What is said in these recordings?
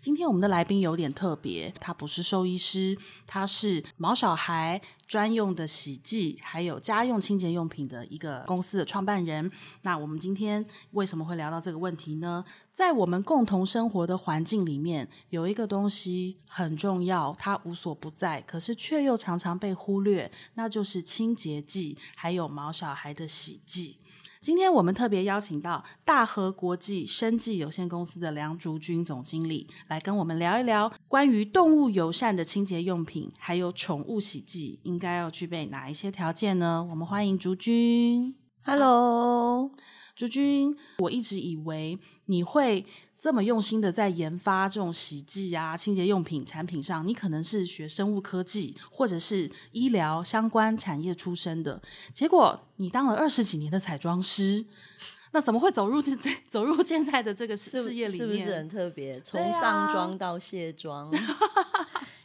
今天我们的来宾有点特别，他不是兽医师，他是毛小孩专用的洗剂还有家用清洁用品的一个公司的创办人。那我们今天为什么会聊到这个问题呢？在我们共同生活的环境里面，有一个东西很重要，它无所不在，可是却又常常被忽略，那就是清洁剂还有毛小孩的洗剂。今天我们特别邀请到大和国际生技有限公司的梁竹君总经理来跟我们聊一聊关于动物友善的清洁用品，还有宠物洗剂应该要具备哪一些条件呢？我们欢迎竹君。Hello，竹君，我一直以为你会这么用心的在研发这种洗剂啊、清洁用品产品上，你可能是学生物科技或者是医疗相关产业出身的，结果你当了二十几年的彩妆师，那怎么会走入这这走入现在的这个事业里面？是不是很特别？从上妆到卸妆。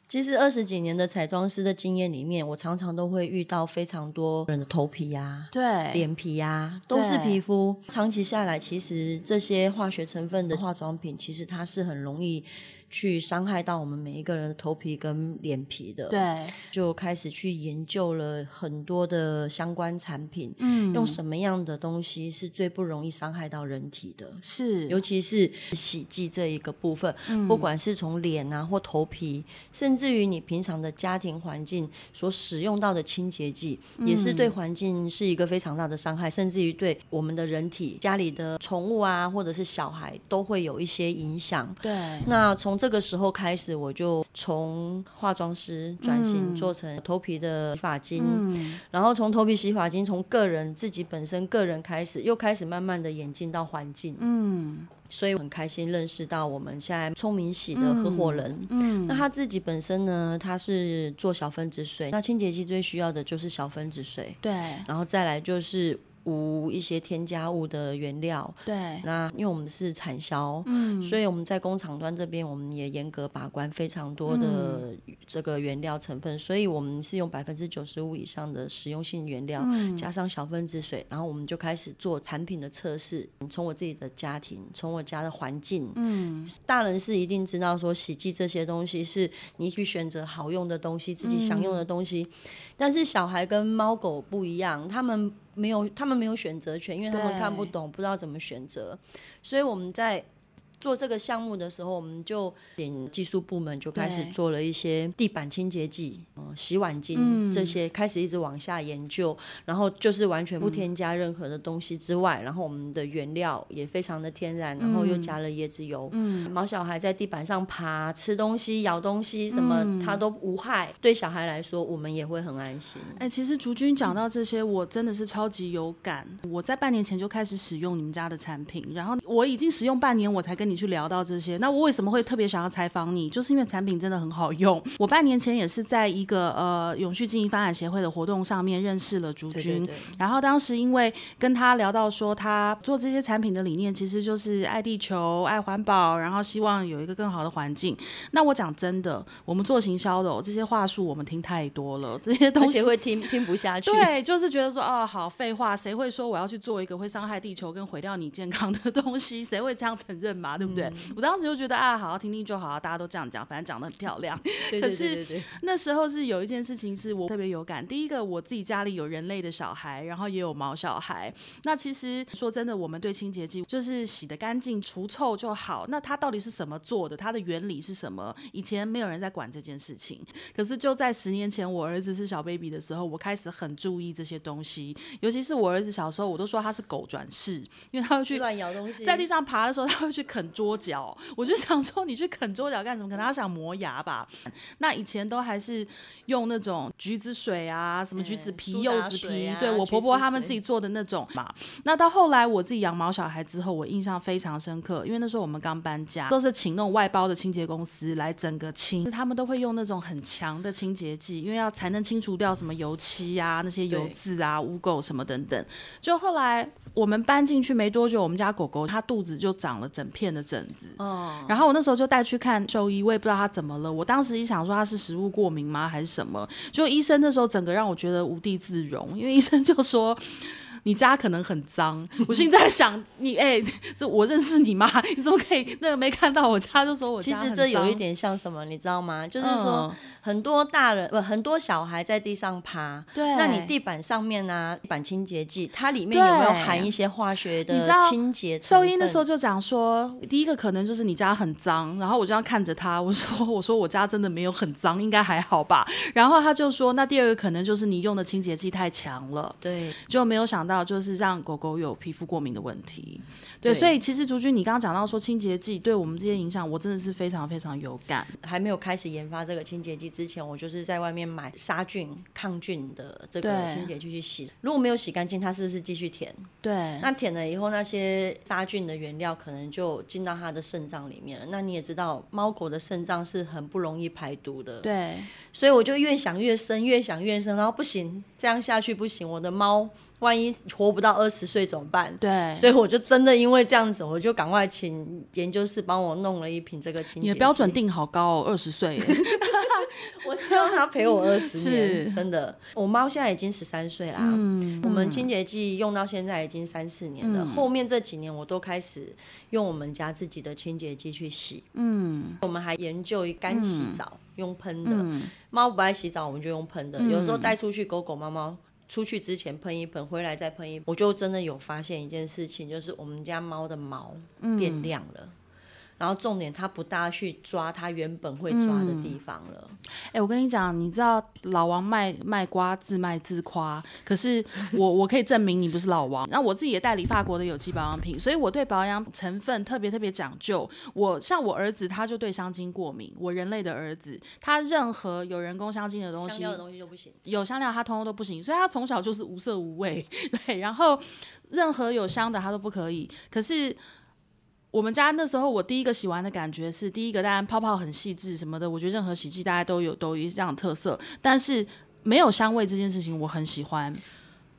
其实二十几年的彩妆师的经验里面，我常常都会遇到非常多人的头皮呀、对脸皮呀、都是皮肤。长期下来，其实这些化学成分的化妆品，其实它是很容易去伤害到我们每一个人的头皮跟脸皮的。，对，就开始去研究了很多的相关产品，嗯用什么样的东西是最不容易伤害到人体的。是尤其是洗剂这一个部分，嗯不管是从脸啊或头皮，甚至于你平常的家庭环境所使用到的清洁剂，也是嗯对环境是一个非常大的伤害，甚至于对我们的人体、家里的宠物啊，或者是小孩都会有一些影响。对，那从这个时候开始，我就从化妆师转型嗯。做成头皮的洗发精，嗯。然后从头皮洗发精，从个人自己本身个人开始，又开始慢慢的演进到环境。嗯所以很开心认识到我们现在聪明喜的合伙人。嗯，那他自己本身呢，他是做小分子水，那清洁剂最需要的就是小分子水，对然后再来就是无一些添加物的原料。对，那因为我们是产销，嗯所以我们在工厂端这边，我们也严格把关非常多的这个原料成分，所以我们是用百分之九十五以上的实用性原料，嗯加上小分子水，然后我们就开始做产品的测试。从我自己的家庭，从我家的环境，嗯大人是一定知道说洗剂这些东西是你去选择好用的东西，自己想用的东西。但是小孩跟猫狗不一样，他们没有他们没有选择权，因为他们看不懂，不知道怎么选择。所以我们在做这个项目的时候，我们就请技术部门就开始做了一些地板清洁剂、嗯、洗碗巾、嗯这些，开始一直往下研究，然后就是完全不添加任何的东西之外，然后我们的原料也非常的天然，然后又加了椰子油。嗯毛小孩在地板上爬、吃东西、咬东西，什么嗯它都无害。对小孩来说，我们也会很安心。哎、其实竹君讲到这些，我真的是超级有感。我在半年前就开始使用你们家的产品，然后我已经使用半年，我才跟你去聊到这些。那我为什么会特别想要采访你？就是因为产品真的很好用。我半年前也是在一个呃永续经营发展协会的活动上面认识了竹君，对对对，然后当时因为跟他聊到说，他做这些产品的理念其实就是爱地球、爱环保，然后希望有一个更好的环境。那我讲真的，我们做行销的、哦、这些话术我们听太多了，这些东西会听听不下去。对，就是觉得说，哦，好废话，谁会说我要去做一个会伤害地球跟毁掉你健康的东西？谁会这样承认嘛？对不对？嗯我当时就觉得啊，好好听听就好，大家都这样讲，反正讲的很漂亮。对对可是那时候是有一件事情是我特别有感。第一个，我自己家里有人类的小孩，然后也有毛小孩。那其实说真的，我们对清洁剂就是洗得干净、除臭就好。那它到底是什么做的？它的原理是什么？以前没有人在管这件事情。可是就在十年前，我儿子是小 baby 的时候，我开始很注意这些东西。尤其是我儿子小时候，我都说他是狗转世，因为他会去乱咬东西，在地上爬的时候，他会去啃桌角。我就想说，你去啃桌角干什么？可能他想磨牙吧。那以前都还是用那种橘子水啊，什么橘子皮、苏柚子皮，啊对我婆婆他们自己做的那种嘛。那到后来我自己养毛小孩之后，我印象非常深刻，因为那时候我们刚搬家，都是请那种外包的清洁公司来整个清，他们都会用那种很强的清洁剂，因为要才能清除掉什么油漆啊、那些油渍啊、污垢什么等等。就后来我们搬进去没多久，我们家狗狗它肚子就长了整片的疹子。哦，然后我那时候就带去看兽医，我也不知道他怎么了。我当时一想说他是食物过敏吗，还是什什么。就医生那时候整个让我觉得无地自容，因为医生就说。你家可能很脏，我现在想你，哎，这我认识你吗？你怎么可以那个没看到我家就说我家其实这有一点像什么，你知道吗？就是说很多大人不很多小孩在地上爬，对，那你地板上面呢，地板清洁剂它里面有没有含一些化学的清洁？收音的时候就讲说，第一个可能就是你家很脏，然后我就要看着他，我说我说我家真的没有很脏，应该还好吧？然后他就说，那第二个可能就是你用的清洁剂太强了，对，就没有想到。就是让狗狗有皮肤过敏的问题，对，所以其实竹君，你刚刚讲到说清洁剂对我们这些影响，我真的是非常非常有感。还没有开始研发这个清洁剂之前，我就是在外面买杀菌抗菌的这个清洁剂去洗。如果没有洗干净，它是不是继续舔？对，那舔了以后，那些杀菌的原料可能就进到它的肾脏里面了。那你也知道，猫狗的肾脏是很不容易排毒的。对，所以我就越想越深，越想越深，然后不行，这样下去不行，我的猫。万一活不到二十岁怎么办？对，所以我就真的因为这样子，我就赶快请研究室帮我弄了一瓶这个清洁你的标准定好高，哦，二十岁。我希望他陪我二十年，真的。我猫现在已经十三岁啦。嗯，我们清洁剂用到现在已经三四年了。后面这几年我都开始用我们家自己的清洁剂去洗。嗯，我们还研究干洗澡用喷的。猫不爱洗澡，我们就用喷的。有时候带出去狗狗猫猫。出去之前喷一喷，回来再喷一，我就真的有发现一件事情，就是我们家猫的毛变亮了。然后重点，他不大去抓他原本会抓的地方了。哎，我跟你讲，你知道老王卖卖瓜自卖自夸，可是我 我可以证明你不是老王。然后我自己也代理法国的有机保养品，所以我对保养成分特别特别讲究。我像我儿子，他就对香精过敏。我人类的儿子，他任何有人工香精的东西，香料的东西就不行。有香料，他通通都不行。所以他从小就是无色无味。对，然后任何有香的他都不可以。可是。我们家那时候，我第一个洗完的感觉是，第一个当然泡泡很细致什么的，我觉得任何洗剂大家都有都有这样的特色，但是没有香味这件事情我很喜欢。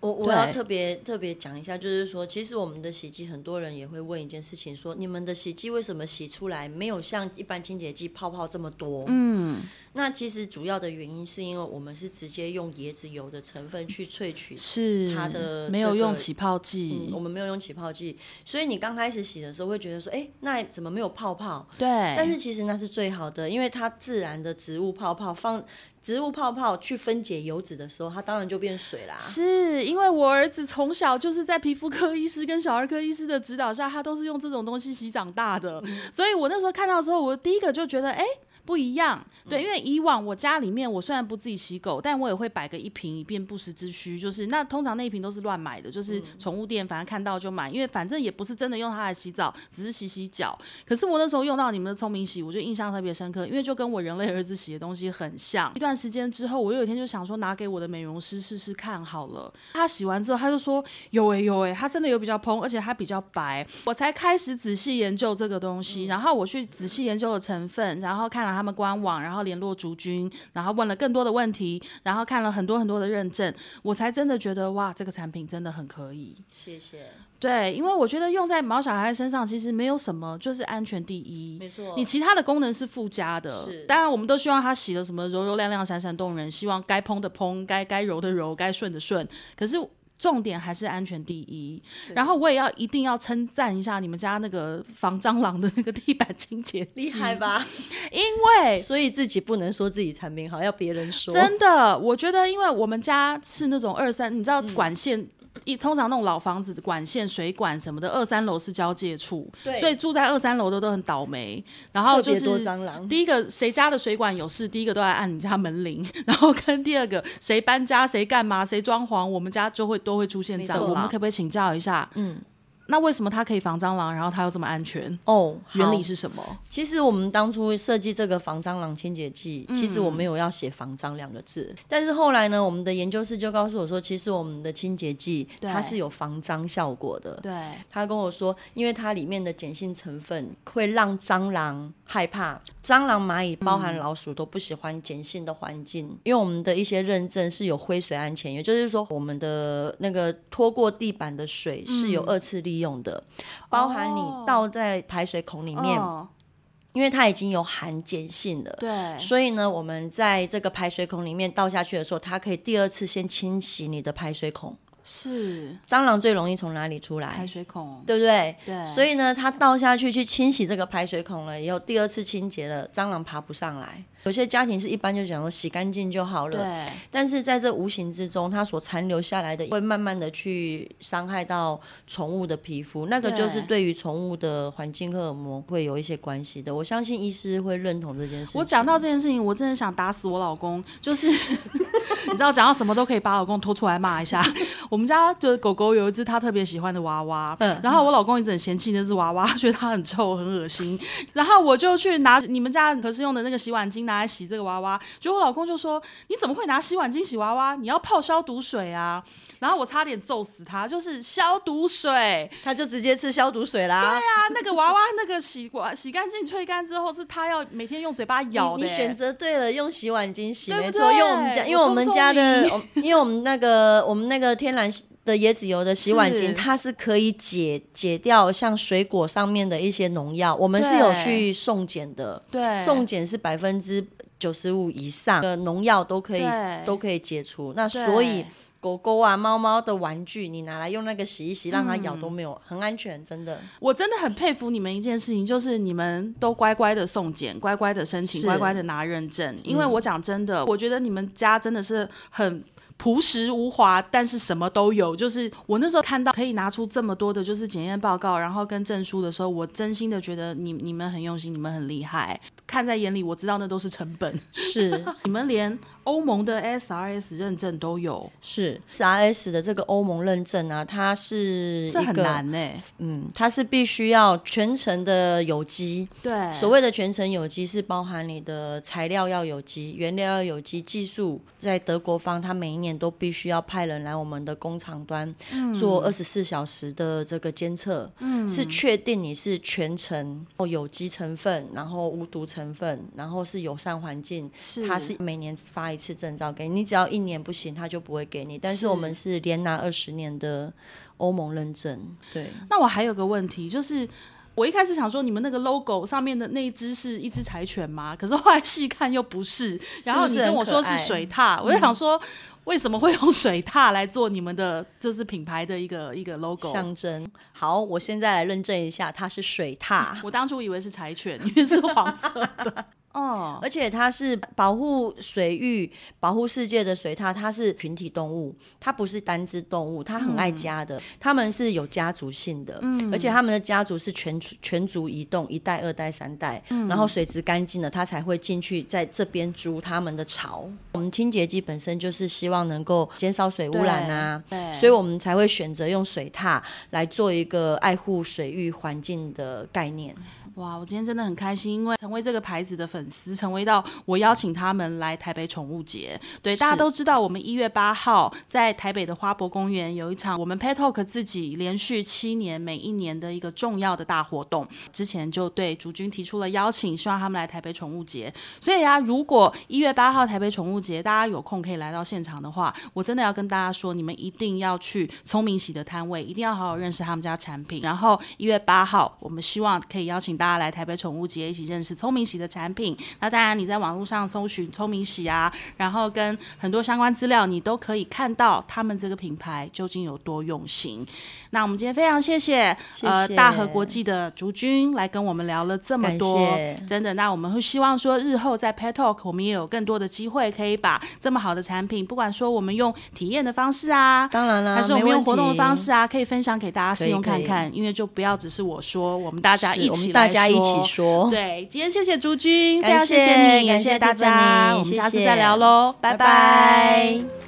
我我要特别特别讲一下，就是说，其实我们的洗剂，很多人也会问一件事情，说你们的洗剂为什么洗出来没有像一般清洁剂泡泡这么多？嗯，那其实主要的原因是因为我们是直接用椰子油的成分去萃取，是它的没有用起泡剂，我们没有用起泡剂，所以你刚开始洗的时候会觉得说，哎，那怎么没有泡泡？对，但是其实那是最好的，因为它自然的植物泡泡放。植物泡泡去分解油脂的时候，它当然就变水啦。是因为我儿子从小就是在皮肤科医师跟小儿科医师的指导下，他都是用这种东西洗长大的，所以我那时候看到的时候，我第一个就觉得，哎。不一样，对，因为以往我家里面，我虽然不自己洗狗，但我也会摆个一瓶以便不时之需。就是那通常那一瓶都是乱买的，就是宠物店反正看到就买，因为反正也不是真的用它来洗澡，只是洗洗脚。可是我那时候用到你们的聪明洗，我就印象特别深刻，因为就跟我人类儿子洗的东西很像。一段时间之后，我有一天就想说拿给我的美容师试试看好了。他洗完之后，他就说有哎有哎，他真的有比较蓬，而且它比较白。我才开始仔细研究这个东西，然后我去仔细研究了成分，然后看了。他们官网，然后联络竹君，然后问了更多的问题，然后看了很多很多的认证，我才真的觉得哇，这个产品真的很可以。谢谢。对，因为我觉得用在毛小孩身上其实没有什么，就是安全第一。没错。你其他的功能是附加的。是。当然，我们都希望它洗的什么柔柔亮亮、闪闪动人，希望该蓬的蓬，该该柔的柔，该顺的顺。可是。重点还是安全第一，然后我也要一定要称赞一下你们家那个防蟑螂的那个地板清洁厉害吧？因为所以自己不能说自己产品好，要别人说。真的，我觉得因为我们家是那种二三，你知道管线。一通常那种老房子的管线、水管什么的，二三楼是交界处，所以住在二三楼的都很倒霉。然后就是第一个谁家的水管有事，第一个都来按你家门铃。然后跟第二个谁搬家、谁干嘛、谁装潢，我们家就会都会出现蟑螂。我们可不可以请教一下？嗯。那为什么它可以防蟑螂，然后它又这么安全？哦，原理是什么？其实我们当初设计这个防蟑螂清洁剂，其实我没有要写防蟑两个字。但是后来呢，我们的研究室就告诉我说，其实我们的清洁剂它是有防蟑效果的。对，他跟我说，因为它里面的碱性成分会让蟑螂害怕，蟑螂、蚂蚁、包含老鼠都不喜欢碱性的环境。因为我们的一些认证是有灰水安全，也就是说，我们的那个拖过地板的水是有二次利用的，包含你倒在排水孔里面，因为它已经有含碱性了，对，所以呢，我们在这个排水孔里面倒下去的时候，它可以第二次先清洗你的排水孔。是蟑螂最容易从哪里出来？排水孔，对不对？对。所以呢，它倒下去去清洗这个排水孔了以后，第二次清洁了，蟑螂爬不上来。有些家庭是一般就讲说洗干净就好了，对。但是在这无形之中，它所残留下来的会慢慢的去伤害到宠物的皮肤，那个就是对于宠物的环境荷尔蒙会有一些关系的。我相信医师会认同这件事。我讲到这件事情，我真的想打死我老公，就是 你知道讲到什么都可以把老公拖出来骂一下。我们家就是狗狗有一只他特别喜欢的娃娃，嗯，然后我老公一直很嫌弃那只娃娃，觉得它很臭很恶心，然后我就去拿你们家可是用的那个洗碗巾。拿来洗这个娃娃，结果我老公就说：“你怎么会拿洗碗巾洗娃娃？你要泡消毒水啊！”然后我差点揍死他，就是消毒水，他就直接吃消毒水啦。对啊，那个娃娃那个洗完洗干净、吹干之后，是他要每天用嘴巴咬的。你选择对了，用洗碗巾洗没错。因为我们家，因为我们家的，因为我们那个我们那个天然的椰子油的洗碗巾，它是可以解解掉像水果上面的一些农药。我们是有去送检的，对，送检是百分之九十五以上的农药都可以都可以解除。那所以狗狗啊、猫猫的玩具，你拿来用那个洗一洗，让它咬都没有，很安全，真的。我真的很佩服你们一件事情，就是你们都乖乖的送检，乖乖的申请，乖乖的拿认证。因为我讲真的，我觉得你们家真的是很。朴实无华，但是什么都有。就是我那时候看到可以拿出这么多的，就是检验报告，然后跟证书的时候，我真心的觉得你你们很用心，你们很厉害，看在眼里。我知道那都是成本，是 你们连欧盟的 SRS 认证都有，是 SRS 的这个欧盟认证啊，它是这很难呢。嗯，它是必须要全程的有机。对，所谓的全程有机是包含你的材料要有机，原料要有机，技术在德国方，它每一年。都必须要派人来我们的工厂端做二十四小时的这个监测，嗯是确定你是全程哦有机成分，然后无毒成分，然后是友善环境。是，他是每年发一次证照给你，只要一年不行，他就不会给你。但是我们是连拿二十年的欧盟认证。对，那我还有个问题就是。我一开始想说，你们那个 logo 上面的那一只是一只柴犬吗？可是后来细看又不是。然后你跟我说是水獭，我就想说，为什么会用水獭来做你们的，就是品牌的一个一个 logo 象征？好，我现在来认证一下，它是水獭。我当初以为是柴犬，因为是黄色的。哦，而且它是保护水域、保护世界的水獭，它是群体动物，它不是单只动物，它很爱家的，它们是有家族性的，嗯，而且它们的家族是全全族移动，一代、二代、三代，然后水质干净了，它才会进去在这边筑它们的巢。我们清洁剂本身就是希望能够减少水污染啊，对，所以我们才会选择用水獭来做一个爱护水域环境的概念。哇，我今天真的很开心，因为成为这个牌子的粉丝，成为到我邀请他们来台北宠物节。对，大家都知道，我们一月八号在台北的花博公园有一场我们 Pet Talk 自己连续七年每一年的一个重要的大活动。之前就对主君提出了邀请，希望他们来台北宠物节。所以啊，如果一月八号台北宠物节大家有空可以来到现场的话，我真的要跟大家说，你们一定要去聪明喜的摊位，一定要好好认识他们家产品。然后一月八号，我们希望可以邀请。大家来台北宠物节一起认识聪明喜的产品。那当然，你在网络上搜寻聪明喜啊，然后跟很多相关资料，你都可以看到他们这个品牌究竟有多用心。那我们今天非常谢谢呃大和国际的竹君来跟我们聊了这么多，真的。那我们会希望说日后在 Pet Talk 我们也有更多的机会，可以把这么好的产品，不管说我们用体验的方式啊，当然了，还是我们用活动的方式啊，可以分享给大家试用看看。因为就不要只是我说，我们大家一起来。大家一起说，对，今天谢谢朱军，非常谢谢你，感谢大家，我们下次再聊喽，拜拜。